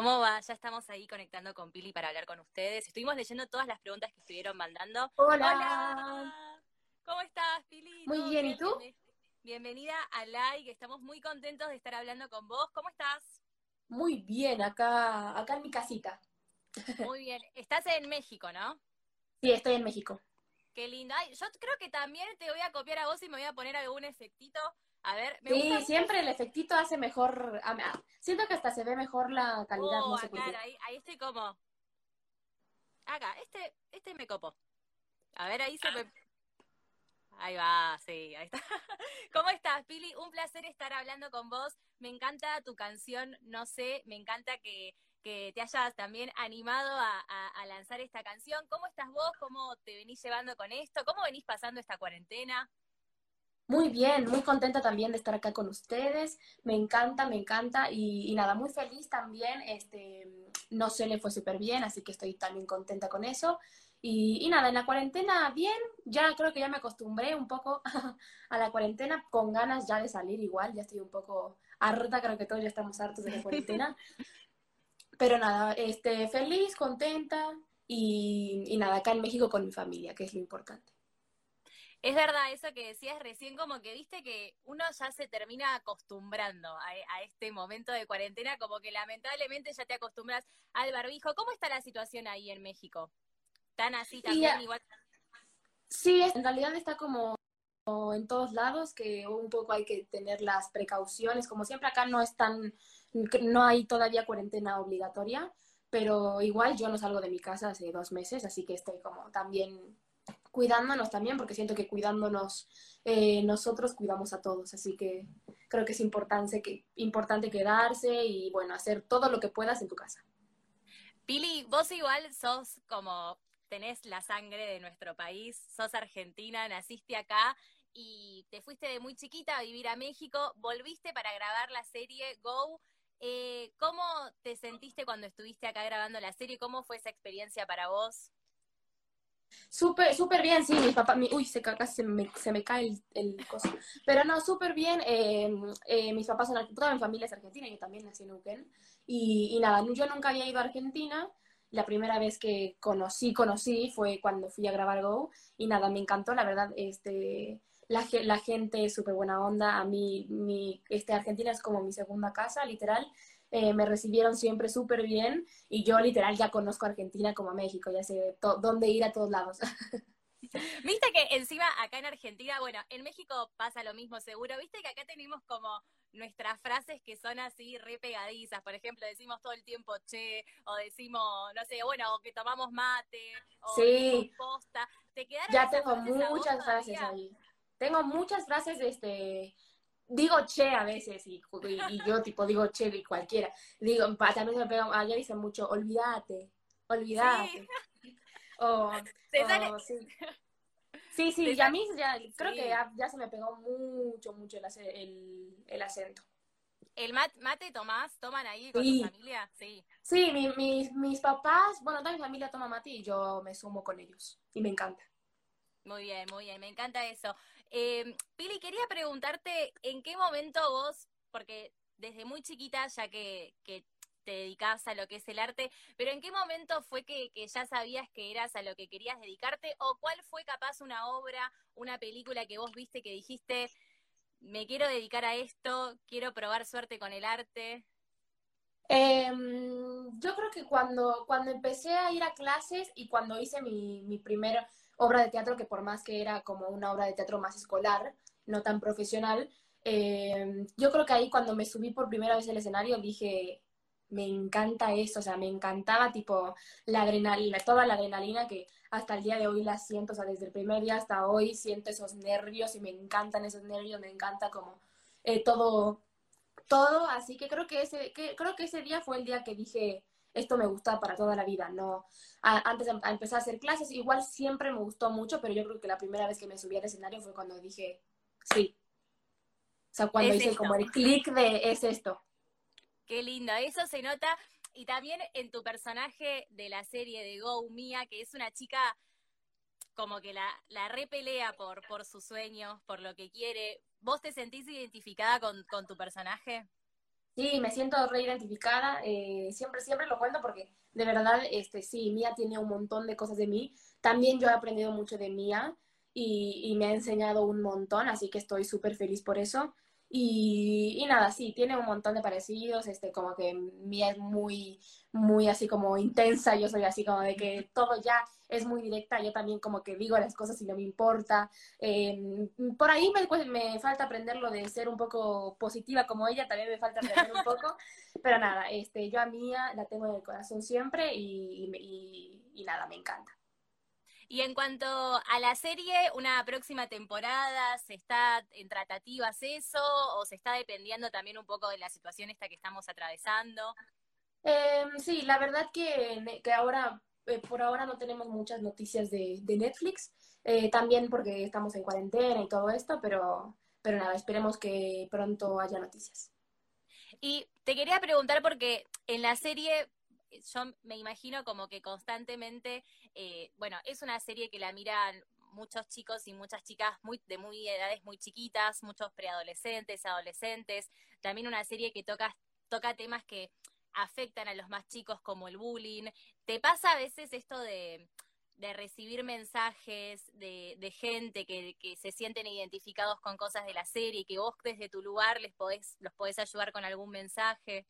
¿Cómo va? Ya estamos ahí conectando con Pili para hablar con ustedes. Estuvimos leyendo todas las preguntas que estuvieron mandando. Hola. ¿Cómo estás, Pili? Muy bien, ¿y tú? Bienvenida a Like. Estamos muy contentos de estar hablando con vos. ¿Cómo estás? Muy bien, acá, acá en mi casita. Muy bien. Estás en México, ¿no? Sí, estoy en México. Qué linda. yo creo que también te voy a copiar a vos y me voy a poner algún efectito a ver, me sí, siempre el efectito hace mejor. Siento que hasta se ve mejor la calidad. no oh, sé ahí, ahí, estoy como. Acá, este, este me copo. A ver, ahí se ah. me. Ahí va, sí, ahí está. ¿Cómo estás, Pili? Un placer estar hablando con vos. Me encanta tu canción, no sé, me encanta que, que te hayas también animado a, a, lanzar esta canción. ¿Cómo estás vos? ¿Cómo te venís llevando con esto? ¿Cómo venís pasando esta cuarentena? Muy bien, muy contenta también de estar acá con ustedes. Me encanta, me encanta y, nada, muy feliz también. Este, no sé, le fue súper bien, así que estoy también contenta con eso. Y, nada, en la cuarentena bien, ya creo que ya me acostumbré un poco a la cuarentena, con ganas ya de salir igual, ya estoy un poco harta, creo que todos ya estamos hartos de la cuarentena. Pero nada, este, feliz, contenta y, y nada, acá en México con mi familia, que es lo importante. Es verdad eso que decías recién, como que viste que uno ya se termina acostumbrando a, este momento de cuarentena, como que lamentablemente ya te acostumbras al barbijo. ¿Cómo está la situación ahí en México? ¿Tan así también igual? Sí, en realidad está como en todos lados, que un poco hay que tener las precauciones. Como siempre acá no es tan, no hay todavía cuarentena obligatoria, pero igual yo no salgo de mi casa hace dos meses, así que estoy como también cuidándonos también, porque siento que cuidándonos eh, nosotros cuidamos a todos, así que creo que es importante, que, importante quedarse y bueno, hacer todo lo que puedas en tu casa. Pili, vos igual sos como, tenés la sangre de nuestro país, sos argentina, naciste acá y te fuiste de muy chiquita a vivir a México, volviste para grabar la serie Go. Eh, ¿Cómo te sentiste cuando estuviste acá grabando la serie? ¿Cómo fue esa experiencia para vos? Súper, súper bien, sí, mi papá, mi, uy, se, casi se me, se me cae el, el coso. Pero no, súper bien, eh, eh, mis papás son, toda mi familia es argentina, yo también nací en Neuquén. Y, y nada, yo nunca había ido a Argentina, la primera vez que conocí, conocí fue cuando fui a grabar Go, y nada, me encantó, la verdad, este, la, la gente es súper buena onda, a mí, mi, este, Argentina es como mi segunda casa, literal, eh, me recibieron siempre súper bien y yo literal ya conozco Argentina como México, ya sé dónde ir a todos lados. Viste que encima acá en Argentina, bueno, en México pasa lo mismo seguro, viste que acá tenemos como nuestras frases que son así re pegadizas, por ejemplo, decimos todo el tiempo che, o decimos, no sé, bueno, o que tomamos mate, o sí. posta. ¿Te ya tengo muchas frases ahí. Tengo muchas frases, este, digo che a veces y, y, yo tipo digo che y cualquiera. Digo, también me pega, allá dicen mucho, olvídate, olvídate. Sí. O, sí. Sí, sí, y a mí ya, creo que ya, se me pegó mucho, mucho el, el, acento. ¿El mate tomás? ¿Toman ahí con tu familia? Sí. Sí, mi, mis, mis papás, bueno, toda mi familia toma mate y yo me sumo con ellos. Y me encanta. Muy bien, muy bien, me encanta eso. Eh, Pili, quería preguntarte en qué momento vos, porque desde muy chiquita ya que, te dedicabas a lo que es el arte, pero en qué momento fue que, ya sabías que eras a lo que querías dedicarte o cuál fue capaz una obra, una película que vos viste que dijiste, me quiero dedicar a esto, quiero probar suerte con el arte? Em, yo creo que cuando, cuando empecé a ir a clases y cuando hice mi, mi primer obra de teatro que por más que era como una obra de teatro más escolar, no tan profesional, eh, yo creo que ahí cuando me subí por primera vez al escenario dije, me encanta eso, o sea, me encantaba tipo la adrenalina, toda la adrenalina que hasta el día de hoy la siento, o sea, desde el primer día hasta hoy siento esos nervios y me encantan esos nervios, me encanta como eh, todo, todo, así que creo que ese, que, creo que ese día fue el día que dije, esto me gusta para toda la vida, no. antes de empezar a hacer clases, igual siempre me gustó mucho, pero yo creo que la primera vez que me subí al escenario fue cuando dije, sí. O sea, cuando hice como el clic de es esto. Qué lindo, eso se nota. Y también en tu personaje de la serie de Go Mia, que es una chica como que la, la repelea por, por sus sueños, por lo que quiere. ¿Vos te sentís identificada con, con tu personaje? Sí, me siento reidentificada, eh, siempre, siempre lo cuento porque de verdad, este, sí, Mía tiene un montón de cosas de mí. También yo he aprendido mucho de Mía y, me ha enseñado un montón, así que estoy súper feliz por eso. Y, y, nada, sí, tiene un montón de parecidos, este, como que Mía es muy, muy así como intensa, yo soy así como de que todo ya es muy directa, yo también como que digo las cosas y no me importa. Eh, por ahí me, pues, me falta aprender lo de ser un poco positiva como ella, también me falta aprender un poco, pero nada, este, yo a Mía la tengo en el corazón siempre y, y, y nada, me encanta. Y en cuanto a la serie, una próxima temporada, ¿se está en tratativas eso o se está dependiendo también un poco de la situación esta que estamos atravesando? Eh, sí, la verdad que, que ahora, eh, por ahora no tenemos muchas noticias de, de Netflix, eh, también porque estamos en cuarentena y todo esto, pero, pero nada, esperemos que pronto haya noticias. Y te quería preguntar porque en la serie yo me imagino como que constantemente, eh, bueno, es una serie que la miran muchos chicos y muchas chicas muy, de muy edades muy chiquitas, muchos preadolescentes, adolescentes, también una serie que toca, toca temas que afectan a los más chicos como el bullying. ¿Te pasa a veces esto de, recibir mensajes de, gente que, se sienten identificados con cosas de la serie y que vos desde tu lugar les podés, los podés ayudar con algún mensaje?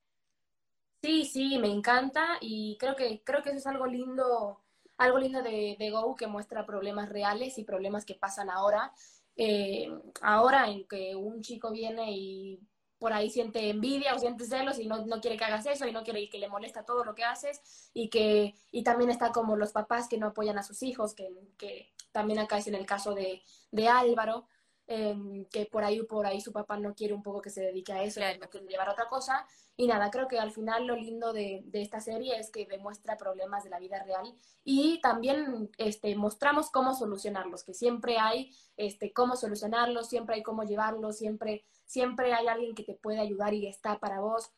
Sí, sí, me encanta y creo que, creo que eso es algo lindo, algo lindo de, de Go que muestra problemas reales y problemas que pasan ahora. Eh, ahora en que un chico viene y por ahí siente envidia o siente celos y no, no, quiere que hagas eso y no quiere que le molesta todo lo que haces y que y también está como los papás que no apoyan a sus hijos, que, que también acá es en el caso de, de Álvaro, eh, que por ahí por ahí su papá no quiere un poco que se dedique a eso, claro. que quiere llevar a otra cosa. Y nada, creo que al final lo lindo de, de, esta serie es que demuestra problemas de la vida real y también este, mostramos cómo solucionarlos, que siempre hay este, cómo solucionarlos, siempre hay cómo llevarlos, siempre, siempre hay alguien que te puede ayudar y está para vos.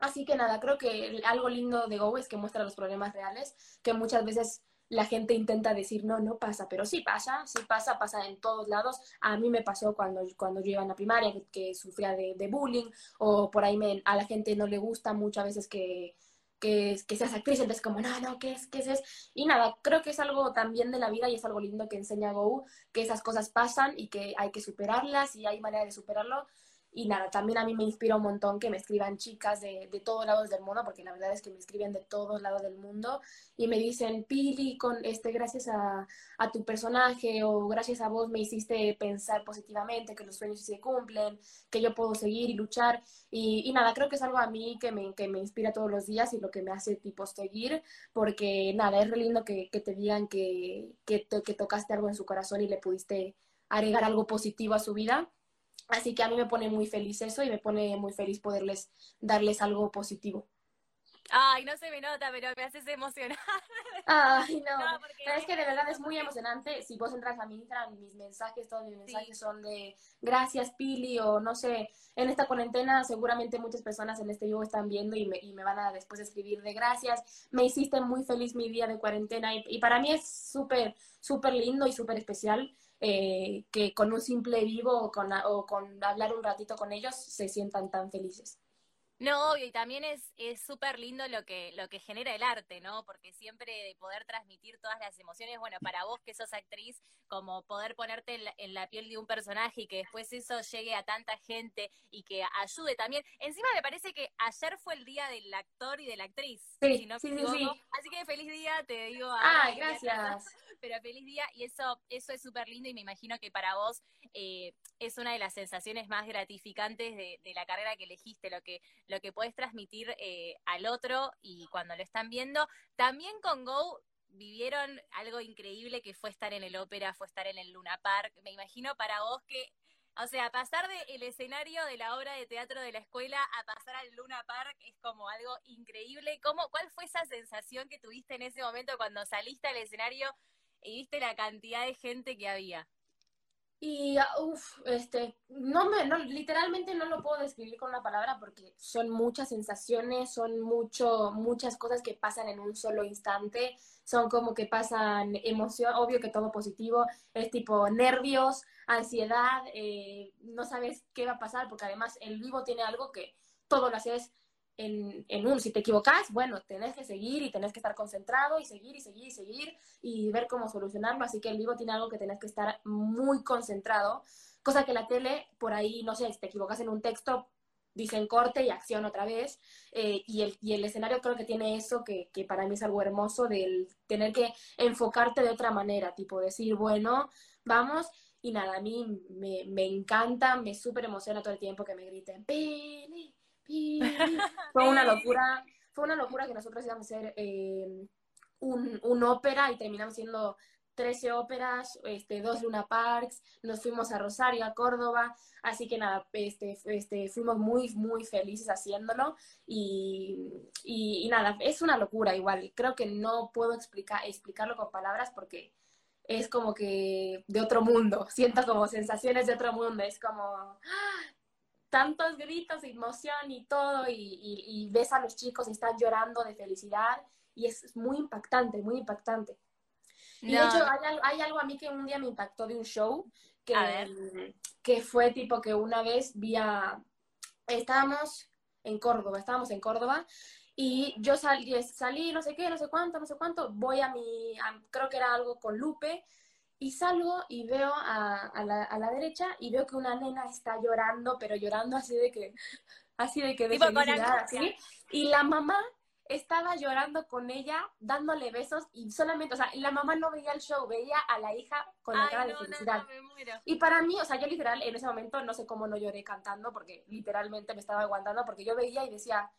Así que nada, creo que algo lindo de Go es que muestra los problemas reales, que muchas veces la gente intenta decir, no, no pasa, pero sí pasa, sí pasa, pasa en todos lados. A mí me pasó cuando, cuando yo iba en la primaria, que, sufría de, bullying, o por ahí a la gente no le gusta muchas veces que, que, seas actriz, entonces como, no, no, ¿qué es? ¿Qué es? Y nada, creo que es algo también de la vida y es algo lindo que enseña Go, que esas cosas pasan y que hay que superarlas y hay manera de superarlo. Y nada, también a mí me inspira un montón que me escriban chicas de, de todos lados del mundo, porque la verdad es que me escriben de todos lados del mundo y me dicen, Pili, con este, gracias a, a, tu personaje o gracias a vos me hiciste pensar positivamente, que los sueños se cumplen, que yo puedo seguir y luchar. Y, y nada, creo que es algo a mí que me, que me inspira todos los días y lo que me hace tipo seguir, porque nada, es re lindo que, que te digan que, que, que tocaste algo en su corazón y le pudiste agregar algo positivo a su vida. Así que a mí me pone muy feliz eso y me pone muy feliz poderles darles algo positivo. Ay, no se me nota, pero me haces emocionar. Ay, no. no. Pero es que de verdad es muy emocionante. Si vos entras a mi Instagram, mis mensajes, todos mis mensajes sí. son de gracias, Pili, o no sé. En esta cuarentena, seguramente muchas personas en este vivo están viendo y me, y me van a después escribir de gracias. Me hiciste muy feliz mi día de cuarentena y, y para mí es súper, súper lindo y súper especial. Eh, que con un simple vivo o con, o con hablar un ratito con ellos se sientan tan felices. No, obvio, y también es súper lindo lo que, lo que genera el arte, ¿no? Porque siempre de poder transmitir todas las emociones, bueno, para vos que sos actriz, como poder ponerte en la, en la, piel de un personaje y que después eso llegue a tanta gente y que ayude también. Encima me parece que ayer fue el día del actor y de la actriz. Sí, si no sí, sí, sí, Así que feliz día, te digo. A, ah, gracias. Pero feliz día y eso, eso es súper lindo y me imagino que para vos eh, es una de las sensaciones más gratificantes de, de la carrera que elegiste, lo que lo que puedes transmitir eh, al otro y cuando lo están viendo. También con Go vivieron algo increíble que fue estar en el ópera, fue estar en el Luna Park. Me imagino para vos que, o sea, pasar del escenario de la obra de teatro de la escuela a pasar al Luna Park es como algo increíble. ¿Cómo, ¿Cuál fue esa sensación que tuviste en ese momento cuando saliste al escenario y viste la cantidad de gente que había? Y, uff, este, no me, no, literalmente no lo puedo describir con una palabra porque son muchas sensaciones, son mucho, muchas cosas que pasan en un solo instante, son como que pasan emoción, obvio que todo positivo, es tipo nervios, ansiedad, eh, no sabes qué va a pasar porque además el vivo tiene algo que todo lo haces en, un, si te equivocas, bueno, tenés que seguir y tenés que estar concentrado y seguir y seguir y seguir y ver cómo solucionarlo. Así que el vivo tiene algo que tenés que estar muy concentrado, cosa que la tele, por ahí, no sé, si te equivocas en un texto, dicen corte y acción otra vez. Eh, y, el, y el escenario creo que tiene eso que, que para mí es algo hermoso del tener que enfocarte de otra manera, tipo decir, bueno, vamos. Y nada, a mí me, me encanta, me súper emociona todo el tiempo que me griten, Fue una locura, fue una locura que nosotros íbamos a hacer eh, un, un, ópera y terminamos siendo 13 óperas, este, dos Luna Parks, nos fuimos a Rosario, a Córdoba, así que nada, este, este, fuimos muy, muy felices haciéndolo y, y, nada, es una locura igual, creo que no puedo explicar, explicarlo con palabras porque es como que de otro mundo, siento como sensaciones de otro mundo, es como, tantos gritos de emoción y todo, y, y, y, ves a los chicos y están llorando de felicidad, y es muy impactante, muy impactante. Y de hecho, hay, hay, algo a mí que un día me impactó de un show, que, que fue tipo que una vez vi a... Estábamos en Córdoba, estábamos en Córdoba, y yo salí, salí no sé qué, no sé cuánto, no sé cuánto, voy a mi, a, creo que era algo con Lupe, y salgo y veo a, a, la, a, la, derecha y veo que una nena está llorando, pero llorando así de que, así de que de felicidad. Y la mamá estaba llorando con ella, dándole besos y solamente, o sea, la mamá no veía el show, veía a la hija con la Ay, cara no, de felicidad. No, no, y para mí, o sea, yo literal en ese momento no sé cómo no lloré cantando porque literalmente me estaba aguantando porque yo veía y decía,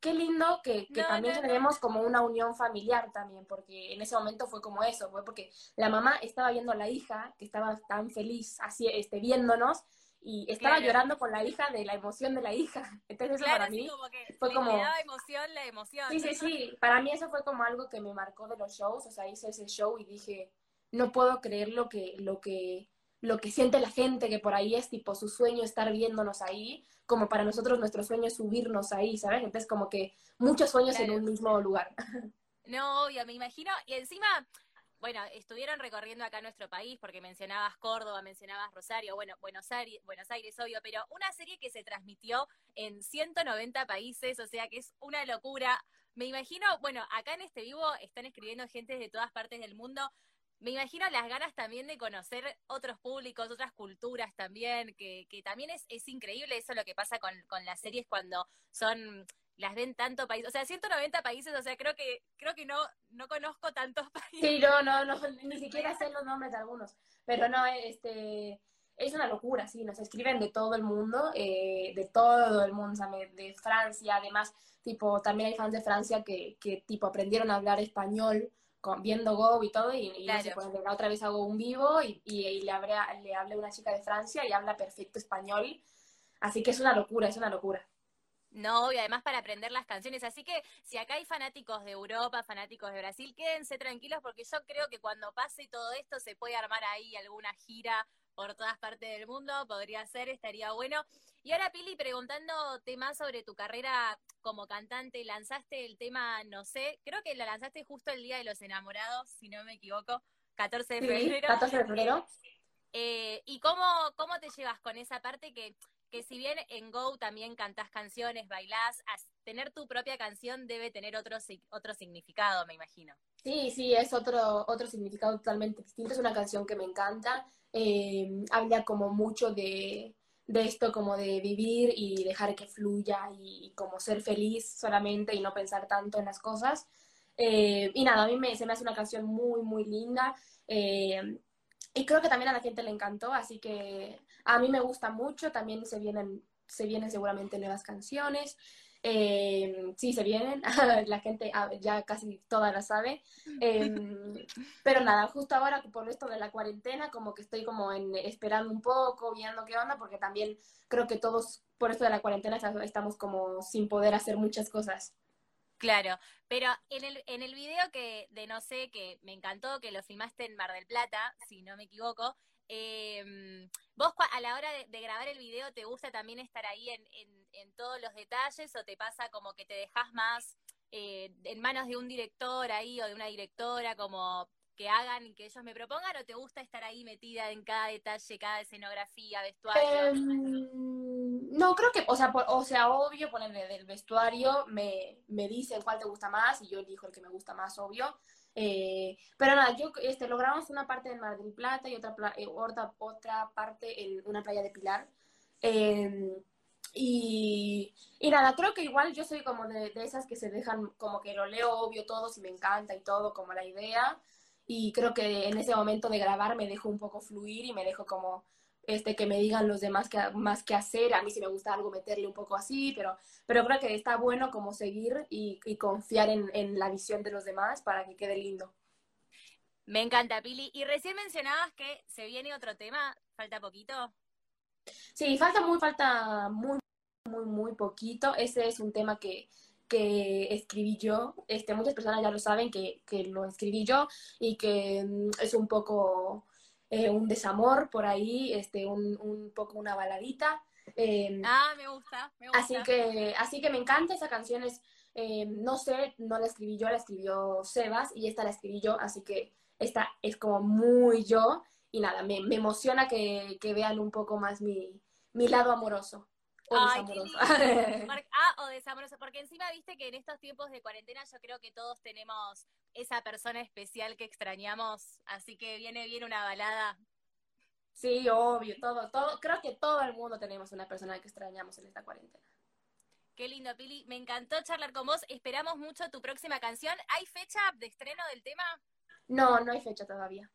qué lindo que, que no, también no, tenemos como una unión familiar también, porque en ese momento fue como eso, fue porque la mamá estaba viendo a la hija, que estaba tan feliz así, este, viéndonos, y estaba claro. llorando con la hija de la emoción de la hija. Entonces eso para mí como que fue como... emoción la emoción. Sí, sí, sí, para mí eso fue como algo que me marcó de los shows, o sea, hice ese show y dije, no puedo creer lo que, lo que, lo que siente la gente, que por ahí es tipo su sueño estar viéndonos ahí, como para nosotros nuestro sueño es subirnos ahí, ¿sabes? Entonces como que muchos sueños claro. en un mismo lugar. No, obvio, me imagino. Y encima, bueno, estuvieron recorriendo acá nuestro país, porque mencionabas Córdoba, mencionabas Rosario, bueno, Buenos Aires, Buenos Aires, obvio, pero una serie que se transmitió en 190 países, o sea que es una locura. Me imagino, bueno, acá en este vivo están escribiendo gente de todas partes del mundo. Me imagino las ganas también de conocer otros públicos, otras culturas también, que, que también es, es increíble eso lo que pasa con, con las series cuando son las ven tanto países, o sea, 190 países, o sea, creo que creo que no no conozco tantos países. Sí, no, no, no ni siquiera sé los nombres de algunos, pero no, este es una locura, sí, nos escriben de todo el mundo, eh, de todo el mundo, de Francia, además, tipo, también hay fans de Francia que, que tipo, aprendieron a hablar español con, viendo Go y todo, y, y claro. no sé, pues, la otra vez hago un vivo y, y, y le, hablé, le hablé a una chica de Francia y habla perfecto español, así que es una locura, es una locura. No, y además para aprender las canciones. Así que si acá hay fanáticos de Europa, fanáticos de Brasil, quédense tranquilos porque yo creo que cuando pase todo esto se puede armar ahí alguna gira por todas partes del mundo, podría ser, estaría bueno. Y ahora, Pili, preguntándote más sobre tu carrera como cantante, lanzaste el tema, no sé, creo que lo lanzaste justo el Día de los Enamorados, si no me equivoco, 14 de febrero. Sí, 14 de febrero. Eh, ¿Y cómo, cómo te llevas con esa parte que que si bien en Go también cantás canciones, bailás, tener tu propia canción debe tener otro, otro significado, me imagino. Sí, sí, es otro, otro significado totalmente distinto. Es una canción que me encanta. Eh, habla como mucho de, de, esto, como de vivir y dejar que fluya y, como ser feliz solamente y no pensar tanto en las cosas. Eh, y nada, a mí me, se me hace una canción muy, muy linda. Eh, y creo que también a la gente le encantó, así que a mí me gusta mucho, también se vienen, se vienen seguramente nuevas canciones. Eh, sí, se vienen, la gente ah, ya casi toda la sabe. Eh, pero nada, justo ahora por esto de la cuarentena, como que estoy como en, esperando un poco, viendo qué onda, porque también creo que todos por esto de la cuarentena estamos como sin poder hacer muchas cosas. Claro, pero en el, en el video que de no sé, que me encantó, que lo filmaste en Mar del Plata, si no me equivoco, eh, vos a la hora de, grabar el video, ¿te gusta también estar ahí en, en, todos los detalles o te pasa como que te dejas más eh, en manos de un director ahí o de una directora como que hagan y que ellos me propongan o te gusta estar ahí metida en cada detalle, cada escenografía, vestuario? Eh, No, creo que, o sea, o sea, obvio, ponerle del vestuario, me, me dicen cuál te gusta más y yo elijo el que me gusta más, obvio. Eh, pero nada, yo este, logramos una parte en Mar del Plata y otra, eh, otra, otra parte en una playa de Pilar. Em, y, y, nada, creo que igual yo soy como de, de, esas que se dejan, como que lo leo obvio todo, si me encanta y todo, como la idea. Y creo que en ese momento de grabar me dejo un poco fluir y me dejo como este, que me digan los demás que, más que hacer. A mí si me gusta algo meterle un poco así, pero, pero creo que está bueno como seguir y, y confiar en, en, la visión de los demás para que quede lindo. Me encanta, Pili. Y recién mencionabas que se viene otro tema, ¿falta poquito? Sí, falta muy, falta muy, muy, muy poquito. Ese es un tema que, que escribí yo. Este, muchas personas ya lo saben que, que lo escribí yo y que mm, es un poco eh, un desamor por ahí, este, un, un poco una baladita. Eh, ah, me gusta, me gusta. Así que, así que me encanta esa canción. Es, eh, no sé, no la escribí yo, la escribió Sebas y esta la escribí yo, así que esta es como muy yo. Y nada, me, me emociona que, que, vean un poco más mi, mi lado amoroso. O Ay, ah, o desamoroso, porque encima viste que en estos tiempos de cuarentena yo creo que todos tenemos esa persona especial que extrañamos, así que viene bien una balada. Sí, obvio, todo, todo, creo que todo el mundo tenemos una persona que extrañamos en esta cuarentena. Qué lindo, Pili. Me encantó charlar con vos. Esperamos mucho tu próxima canción. ¿Hay fecha de estreno del tema? No, no hay fecha todavía.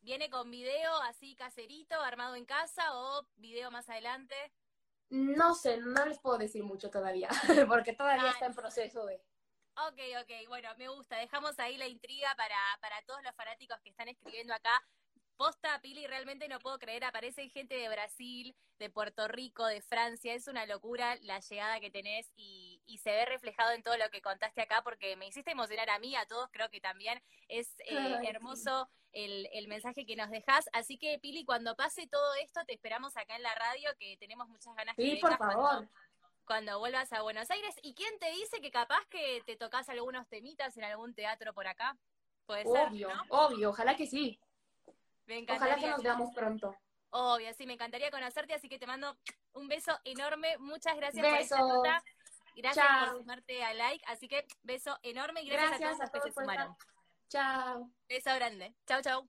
¿Viene con video así caserito, armado en casa o video más adelante? No sé, no les puedo decir mucho todavía, porque todavía está en proceso de... Ok, ok, bueno, me gusta. Dejamos ahí la intriga para, para todos los fanáticos que están escribiendo acá. Posta, Pili, realmente no puedo creer, aparece gente de Brasil, de Puerto Rico, de Francia, es una locura la llegada que tenés y, y se ve reflejado en todo lo que contaste acá porque me hiciste emocionar a mí, a todos creo que también es eh, hermoso el, el, mensaje que nos dejas, así que Pili, cuando pase todo esto te esperamos acá en la radio que tenemos muchas ganas sí, por favor. Cuando, cuando vuelvas a Buenos Aires. ¿Y quién te dice que capaz que te tocas algunos temitas en algún teatro por acá? Puede obvio, ser, ¿no? obvio, ojalá que sí. Me Ojalá que nos veamos pronto. Obvio, sí, me encantaría conocerte, así que te mando un beso enorme. Muchas gracias por esta nota. Gracias Chao. por sumarte a like. Así que beso enorme y gracias, gracias a todos los que se sumaron. Chao. Beso grande. Chao, chao.